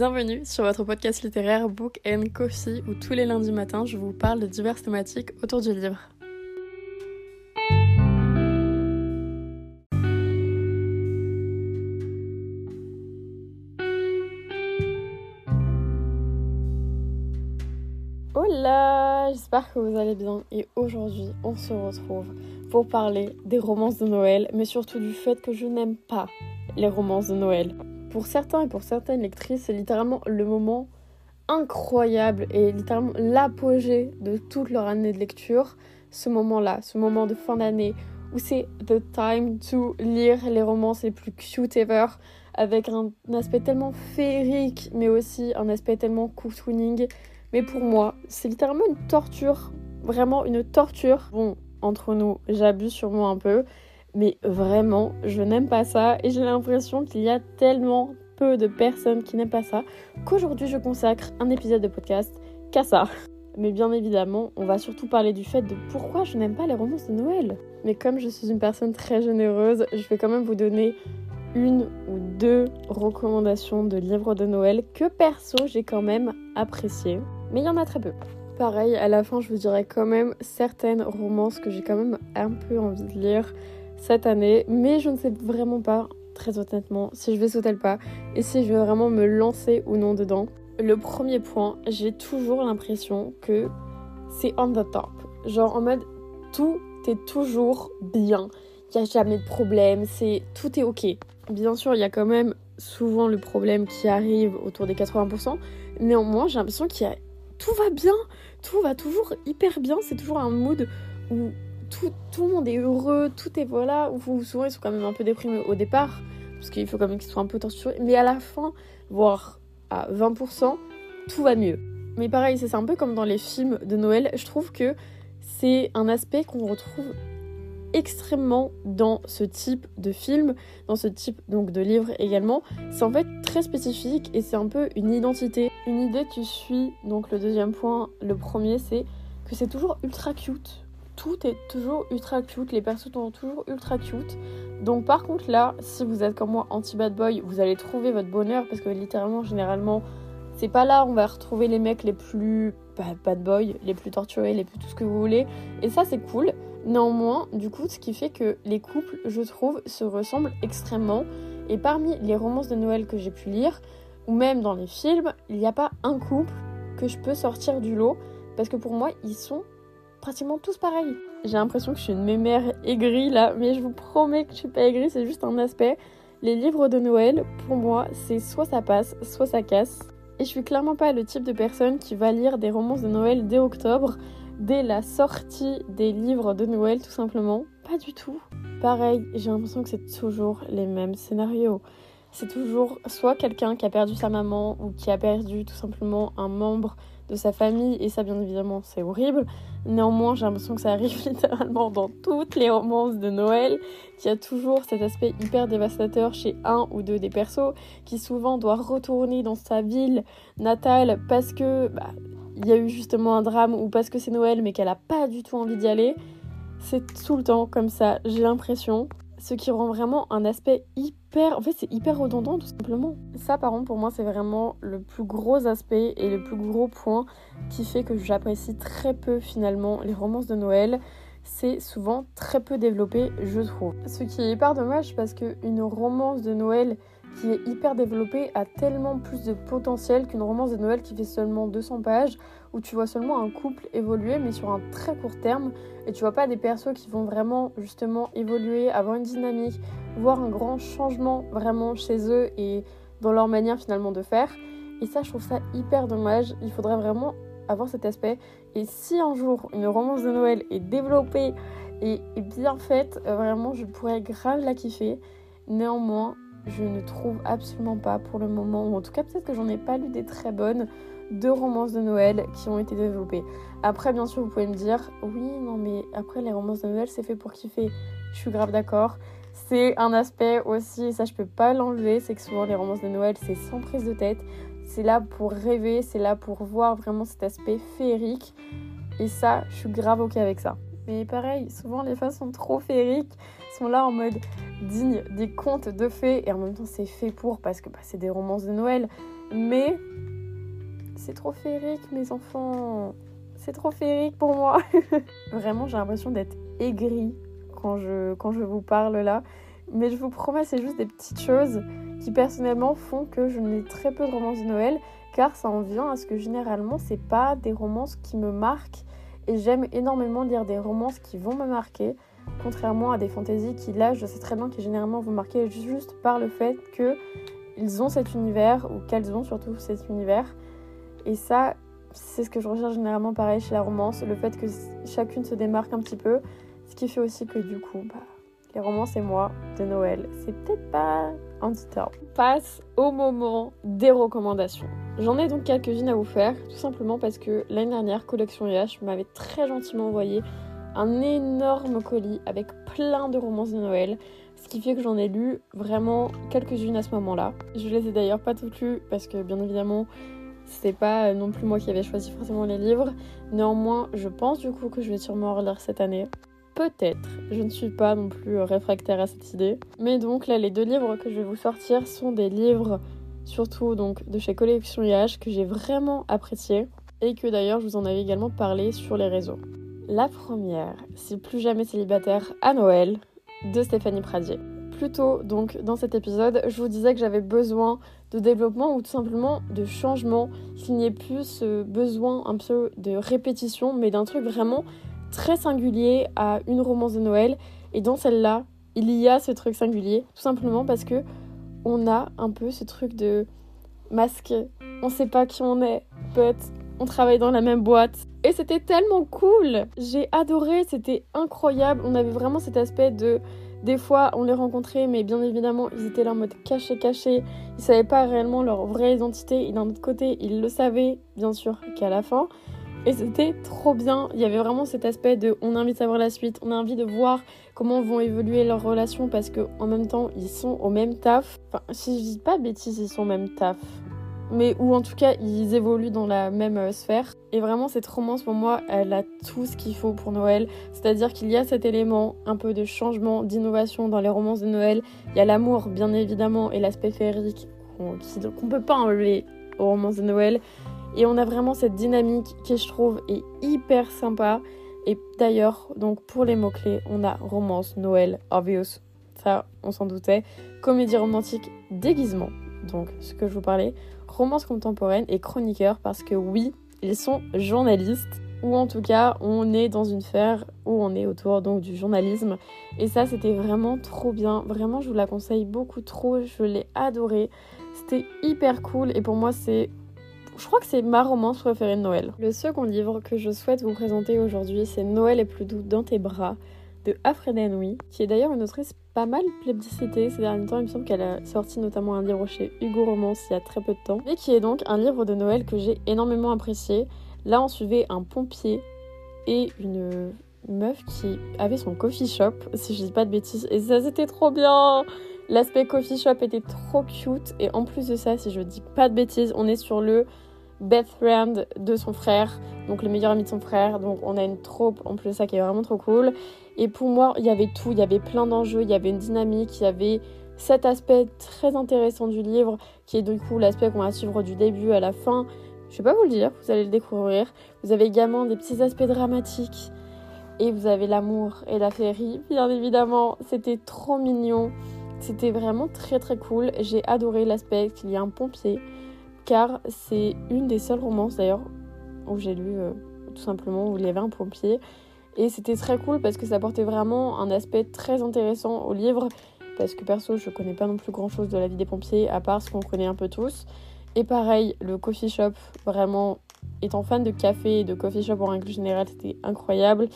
Bienvenue sur votre podcast littéraire Book and Coffee où tous les lundis matins je vous parle de diverses thématiques autour du livre. Hola, j'espère que vous allez bien et aujourd'hui on se retrouve pour parler des romances de Noël mais surtout du fait que je n'aime pas les romances de Noël. Pour certains et pour certaines lectrices, c'est littéralement le moment incroyable et littéralement l'apogée de toute leur année de lecture, ce moment-là, ce moment de fin d'année où c'est the time to lire les romances les plus cute ever avec un, aspect tellement féerique mais aussi un aspect tellement cocooning. Mais pour moi, c'est littéralement une torture, vraiment une torture. Bon, entre nous, j'abuse sûrement un peu, mais vraiment, je n'aime pas ça et j'ai l'impression qu'il y a tellement peu de personnes qui n'aiment pas ça qu'aujourd'hui je consacre un épisode de podcast qu'à ça. Mais bien évidemment, on va surtout parler du fait de pourquoi je n'aime pas les romances de Noël. Mais comme je suis une personne très généreuse, je vais quand même vous donner une ou deux recommandations de livres de Noël que perso j'ai quand même apprécié. Mais il y en a très peu. Pareil, à la fin, je vous dirai quand même certaines romances que j'ai quand même un peu envie de lire cette année, mais je ne sais vraiment pas, très honnêtement, si je vais sauter le pas et si je vais vraiment me lancer ou non dedans. Le premier point, j'ai toujours l'impression que c'est on the top. Genre en mode tout est toujours bien. Il n'y a jamais de problème, c'est tout est ok. Bien sûr, il y a quand même souvent le problème qui arrive autour des 80%. Néanmoins, j'ai l'impression qu'il y a tout va bien, tout va toujours hyper bien. C'est toujours un mood où tout, le monde est heureux, tout est voilà. Ou souvent ils sont quand même un peu déprimés au départ, parce qu'il faut quand même qu'ils soient un peu torturés. Mais à la fin, voire à 20%, tout va mieux. Mais pareil, c'est un peu comme dans les films de Noël. Je trouve que c'est un aspect qu'on retrouve extrêmement dans ce type de film, dans ce type donc de livre également. C'est en fait très spécifique et c'est un peu une identité, une idée qui suit. Donc le deuxième point, le premier, c'est que c'est toujours ultra cute tout est toujours ultra cute, les persos sont toujours ultra cute. Donc par contre là, si vous êtes comme moi anti-bad boy, vous allez trouver votre bonheur parce que littéralement, généralement, c'est pas là où on va retrouver les mecs les plus bad boy, les plus torturés, les plus tout ce que vous voulez. Et ça c'est cool. Néanmoins, du coup, ce qui fait que les couples, je trouve, se ressemblent extrêmement. Et parmi les romances de Noël que j'ai pu lire, ou même dans les films, il n'y a pas un couple que je peux sortir du lot parce que pour moi, ils sont pratiquement tous pareils. J'ai l'impression que je suis une mémère aigrie là, mais je vous promets que je suis pas aigrie, c'est juste un aspect. Les livres de Noël, pour moi, c'est soit ça passe, soit ça casse. Et je suis clairement pas le type de personne qui va lire des romances de Noël dès octobre, dès la sortie des livres de Noël tout simplement. Pas du tout. Pareil, j'ai l'impression que c'est toujours les mêmes scénarios. C'est toujours soit quelqu'un qui a perdu sa maman ou qui a perdu tout simplement un membre de sa famille, et ça bien évidemment c'est horrible. Néanmoins j'ai l'impression que ça arrive littéralement dans toutes les romances de Noël, qu'il y a toujours cet aspect hyper dévastateur chez un ou deux des persos, qui souvent doit retourner dans sa ville natale parce que bah, il y a eu justement un drame ou parce que c'est Noël mais qu'elle a pas du tout envie d'y aller. C'est tout le temps comme ça, j'ai l'impression ce qui rend vraiment un aspect hyper... En fait, c'est hyper redondant, tout simplement. Ça, par contre, pour moi, c'est vraiment le plus gros aspect et le plus gros point qui fait que j'apprécie très peu, finalement, les romances de Noël. C'est souvent très peu développé, je trouve. Ce qui est hyper dommage parce qu'une romance de Noël qui est hyper développée a tellement plus de potentiel qu'une romance de Noël qui fait seulement 200 pages où tu vois seulement un couple évoluer mais sur un très court terme et tu vois pas des persos qui vont vraiment justement évoluer, avoir une dynamique, voir un grand changement vraiment chez eux et dans leur manière finalement de faire. Et ça je trouve ça hyper dommage, il faudrait vraiment avoir cet aspect et si un jour une romance de Noël est développée et, bien faite, vraiment je pourrais grave la kiffer. Néanmoins, je ne trouve absolument pas pour le moment, ou en tout cas peut-être que j'en ai pas lu des très bonnes, deux romances de Noël qui ont été développées. Après, bien sûr, vous pouvez me dire, oui, non, mais après, les romances de Noël, c'est fait pour kiffer. Je suis grave d'accord. C'est un aspect aussi, ça, je peux pas l'enlever, c'est que souvent, les romances de Noël, c'est sans prise de tête. C'est là pour rêver, c'est là pour voir vraiment cet aspect féerique. Et ça, je suis grave ok avec ça. Mais pareil, souvent, les fins sont trop féeriques, sont là en mode digne des contes de fées, et en même temps, c'est fait pour, parce que bah, c'est des romances de Noël. mais c'est trop féerique, mes enfants. C'est trop féerique pour moi. Vraiment, j'ai l'impression d'être aigrie quand je, vous parle là. Mais je vous promets, c'est juste des petites choses qui personnellement font que je n'ai très peu de romances de Noël, car ça en vient à ce que généralement, c'est pas des romances qui me marquent. Et j'aime énormément lire des romances qui vont me marquer, contrairement à des fantaisies qui, là, je sais très bien qui généralement vont marquer juste par le fait qu'ils ont cet univers, ou qu'elles ont surtout cet univers. Et ça, c'est ce que je recherche généralement pareil chez la romance, le fait que chacune se démarque un petit peu, ce qui fait aussi que du coup, bah, les romances et moi de Noël, c'est peut-être pas petit Passe au moment des recommandations. J'en ai donc quelques-unes à vous faire, tout simplement parce que l'année dernière, Collection IH m'avait très gentiment envoyé un énorme colis avec plein de romances de Noël, ce qui fait que j'en ai lu vraiment quelques-unes à ce moment-là. Je les ai d'ailleurs pas toutes lues parce que bien évidemment c'est pas non plus moi qui avais choisi forcément les livres. Néanmoins, je pense du coup que je vais sûrement relire cette année. Peut-être, je ne suis pas non plus réfractaire à cette idée. Mais donc là, les deux livres que je vais vous sortir sont des livres surtout donc de chez Collection IH que j'ai vraiment apprécié et que d'ailleurs je vous en avais également parlé sur les réseaux. La première, c'est Plus jamais célibataire à Noël de Stéphanie Pradier. Plus tôt donc dans cet épisode, je vous disais que j'avais besoin de développement ou tout simplement de changement, qu'il n'y ait plus ce besoin un peu de répétition, mais d'un truc vraiment très singulier à une romance de Noël. Et dans celle-là, il y a ce truc singulier, tout simplement parce que on a un peu ce truc de masque. On sait pas qui on est, but on travaille dans la même boîte. Et c'était tellement cool. J'ai adoré, c'était incroyable. On avait vraiment cet aspect de des fois, on les rencontrait, mais bien évidemment, ils étaient là en mode caché, caché. Ils savaient pas réellement leur vraie identité. Et d'un autre côté, ils le savaient, bien sûr, qu'à la fin. Et c'était trop bien. Il y avait vraiment cet aspect de on a envie de savoir la suite, on a envie de voir comment vont évoluer leurs relations parce que en même temps ils sont au même taf. Enfin, si je dis pas bêtises, ils sont au même taf. Mais ou en tout cas ils évoluent dans la même euh, sphère. Et vraiment cette romance pour moi elle a tout ce qu'il faut pour Noël. C'est-à-dire qu'il y a cet élément un peu de changement, d'innovation dans les romances de Noël. Il y a l'amour bien évidemment et l'aspect féerique qu'on ne peut pas enlever aux romances de Noël. Et on a vraiment cette dynamique qui, je trouve, est hyper sympa. Et d'ailleurs, donc pour les mots-clés, on a romance, Noël, obvious, ça on s'en doutait, comédie romantique, déguisement, donc ce que je vous parlais, romance contemporaine et chroniqueur parce que oui, ils sont journalistes. Ou en tout cas on est dans une sphère où on est autour donc du journalisme. Et ça c'était vraiment trop bien, vraiment je vous la conseille beaucoup trop, je l'ai adoré, c'était hyper cool. Et pour moi c'est je crois que c'est ma romance préférée de Noël. Le second livre que je souhaite vous présenter aujourd'hui, c'est Noël est plus doux dans tes bras de Afreda Nui, qui est d'ailleurs une autrice pas mal plébiscitée ces derniers temps. Il me semble qu'elle a sorti notamment un livre chez Hugo Romance il y a très peu de temps, mais qui est donc un livre de Noël que j'ai énormément apprécié. Là, on suivait un pompier et une meuf qui avait son coffee shop, si je dis pas de bêtises, et ça c'était trop bien. L'aspect coffee shop était trop cute et en plus de ça, si je dis pas de bêtises, on est sur le best friend de son frère, donc le meilleur ami de son frère. Donc on a une troupe en plus ça qui est vraiment trop cool. Et pour moi, il y avait tout, il y avait plein d'enjeux, il y avait une dynamique, il y avait cet aspect très intéressant du livre qui est du coup l'aspect qu'on va suivre du début à la fin. Je vais pas vous le dire, vous allez le découvrir. Vous avez également des petits aspects dramatiques et vous avez l'amour et la féerie, bien évidemment. C'était trop mignon. C'était vraiment très très cool. J'ai adoré l'aspect qu'il y a un pompier car c'est une des seules romances d'ailleurs où j'ai lu euh, tout simplement où il y avait un pompier. Et c'était très cool parce que ça apportait vraiment un aspect très intéressant au livre. Parce que perso, je connais pas non plus grand chose de la vie des pompiers, à part ce qu'on connaît un peu tous. Et pareil, le coffee shop, vraiment, étant fan de café et de coffee shop en règle générale, c'était incroyable.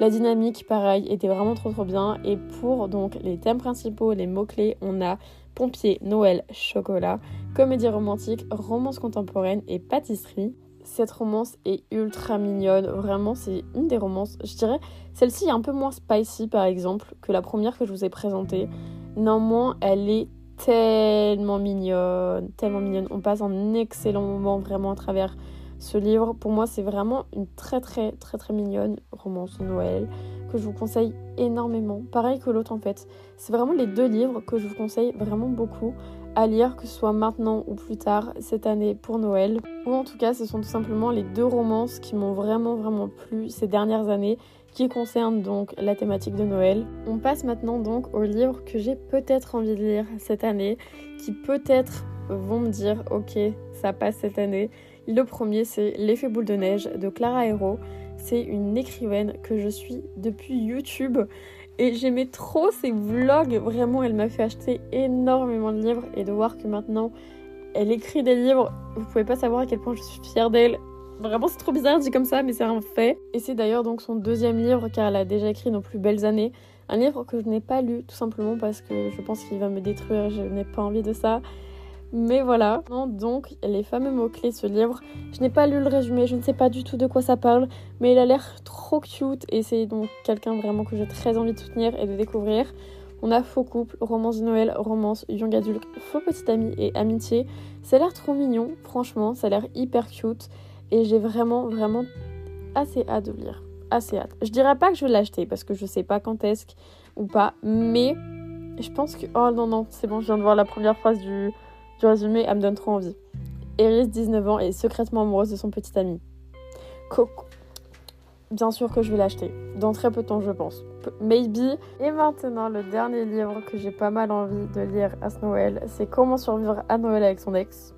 La dynamique, pareil, était vraiment trop trop bien. Et pour donc les thèmes principaux, les mots-clés, on a pompier, Noël, chocolat, comédie romantique, romance contemporaine et pâtisserie. Cette romance est ultra mignonne, vraiment c'est une des romances, je dirais, celle-ci est un peu moins spicy par exemple que la première que je vous ai présentée. Néanmoins, elle est tellement mignonne, tellement mignonne. On passe un excellent moment vraiment à travers ce livre. Pour moi, c'est vraiment une très très très très mignonne romance Noël que je vous conseille énormément. Pareil que l'autre en fait. C'est vraiment les deux livres que je vous conseille vraiment beaucoup à lire, que ce soit maintenant ou plus tard cette année pour Noël. Ou en tout cas, ce sont tout simplement les deux romances qui m'ont vraiment vraiment plu ces dernières années qui concernent donc la thématique de Noël. On passe maintenant donc aux livres que j'ai peut-être envie de lire cette année, qui peut-être vont me dire ok, ça passe cette année. Le premier, c'est L'effet boule de neige de Clara Hero. C'est une écrivaine que je suis depuis YouTube et j'aimais trop ses vlogs. Vraiment, elle m'a fait acheter énormément de livres et de voir que maintenant elle écrit des livres. Vous pouvez pas savoir à quel point je suis fière d'elle. Vraiment, c'est trop bizarre dit comme ça, mais c'est un fait. Et c'est d'ailleurs donc son deuxième livre car elle a déjà écrit Nos plus belles années. Un livre que je n'ai pas lu tout simplement parce que je pense qu'il va me détruire. Je n'ai pas envie de ça. Mais voilà, donc les fameux mots-clés ce livre. Je n'ai pas lu le résumé, je ne sais pas du tout de quoi ça parle, mais il a l'air trop cute et c'est donc quelqu'un vraiment que j'ai très envie de soutenir et de découvrir. On a faux couple, romance de Noël, romance young adulte, faux petit ami et amitié. Ça a l'air trop mignon, franchement, ça a l'air hyper cute et j'ai vraiment, vraiment assez hâte de lire. Assez hâte. Je dirais pas que je vais l'acheter parce que je sais pas quand est-ce ou pas, mais je pense que. Oh non, non, c'est bon, je viens de voir la première phrase du du résumé, elle me donne trop envie. Eris, 19 ans, est secrètement amoureuse de son petit ami. Coco. Bien sûr que je vais l'acheter. Dans très peu de temps, je pense. Maybe. Et maintenant, le dernier livre que j'ai pas mal envie de lire à ce Noël, c'est Comment survivre à Noël avec son ex.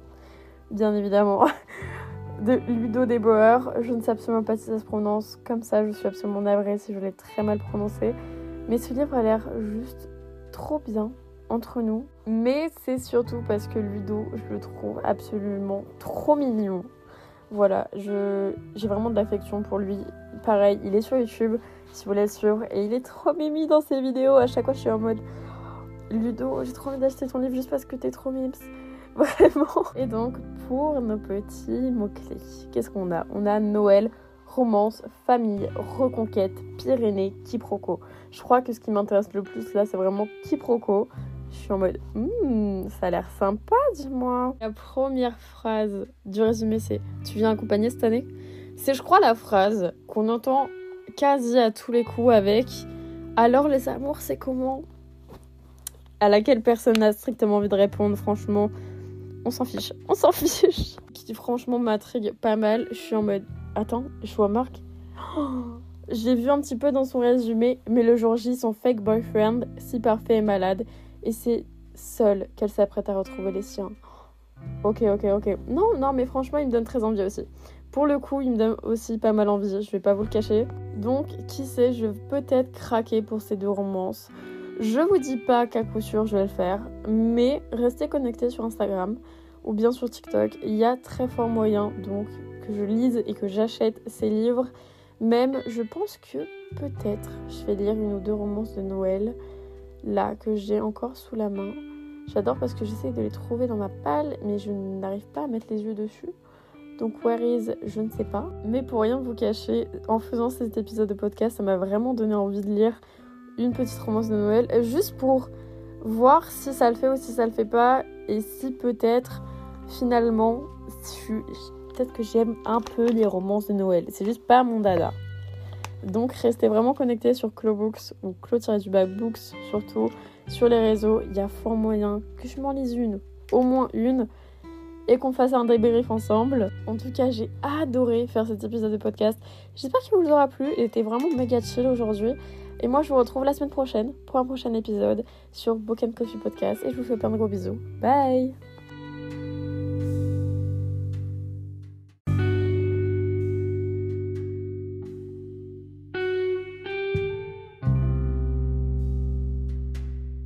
Bien évidemment. De Ludo Debauer. Je ne sais absolument pas si ça se prononce comme ça. Je suis absolument navrée si je l'ai très mal prononcé. Mais ce livre a l'air juste trop bien entre nous. Mais c'est surtout parce que Ludo, je le trouve absolument trop mignon. Voilà, j'ai vraiment de l'affection pour lui. Pareil, il est sur YouTube, si vous voulez le suivre. Et il est trop mimi dans ses vidéos. À chaque fois, je suis en mode Ludo, j'ai trop envie d'acheter ton livre juste parce que t'es trop mims. Vraiment. Et donc, pour nos petits mots-clés, qu'est-ce qu'on a? On a Noël, romance, famille, reconquête, Pyrénées, quiproquo. Je crois que ce qui m'intéresse le plus là, c'est vraiment quiproquo. Je suis en mode, hmm, ça a l'air sympa, dis-moi. La première phrase du résumé, c'est Tu viens accompagner cette année? C'est, je crois, la phrase qu'on entend quasi à tous les coups avec Alors, les amours, c'est comment? À laquelle personne n'a strictement envie de répondre, franchement. On s'en fiche. On s'en fiche. Qui, franchement, m'intrigue pas mal. Je suis en mode Attends, je vois Marc. J'ai vu un petit peu dans son résumé, mais le jour J, son fake boyfriend, si parfait et malade, et c'est seule qu'elle s'apprête à retrouver les siens. Ok, ok, ok. Non, non, mais franchement, il me donne très envie aussi. Pour le coup, il me donne aussi pas mal envie, je vais pas vous le cacher. Donc, qui sait, je vais peut-être craquer pour ces deux romances. Je vous dis pas qu'à coup sûr je vais le faire, mais restez connectés sur Instagram ou bien sur TikTok. Il y a très fort moyen donc que je lise et que j'achète ces livres. Même, je pense que peut-être je vais lire une ou deux romances de Noël là que j'ai encore sous la main. J'adore parce que j'essaie de les trouver dans ma palle, mais je n'arrive pas à mettre les yeux dessus. Donc where is, je ne sais pas. Mais pour rien vous cacher, en faisant cet épisode de podcast, ça m'a vraiment donné envie de lire une petite romance de Noël, juste pour voir si ça le fait ou si ça le fait pas, et si peut-être finalement, peut-être que j'aime un peu les romances de Noël. C'est juste pas mon dada. Donc restez vraiment connectés sur Clobooks ou Clo-du-bas Books surtout sur les réseaux. Il y a fort moyen que je m'en lise une, au moins une, et qu'on fasse un débrief ensemble. En tout cas, j'ai adoré faire cet épisode de podcast. J'espère qu'il vous aura plu. Il était vraiment méga chill aujourd'hui. Et moi, je vous retrouve la semaine prochaine pour un prochain épisode sur Book Coffee Podcast. Et je vous fais plein de gros bisous. Bye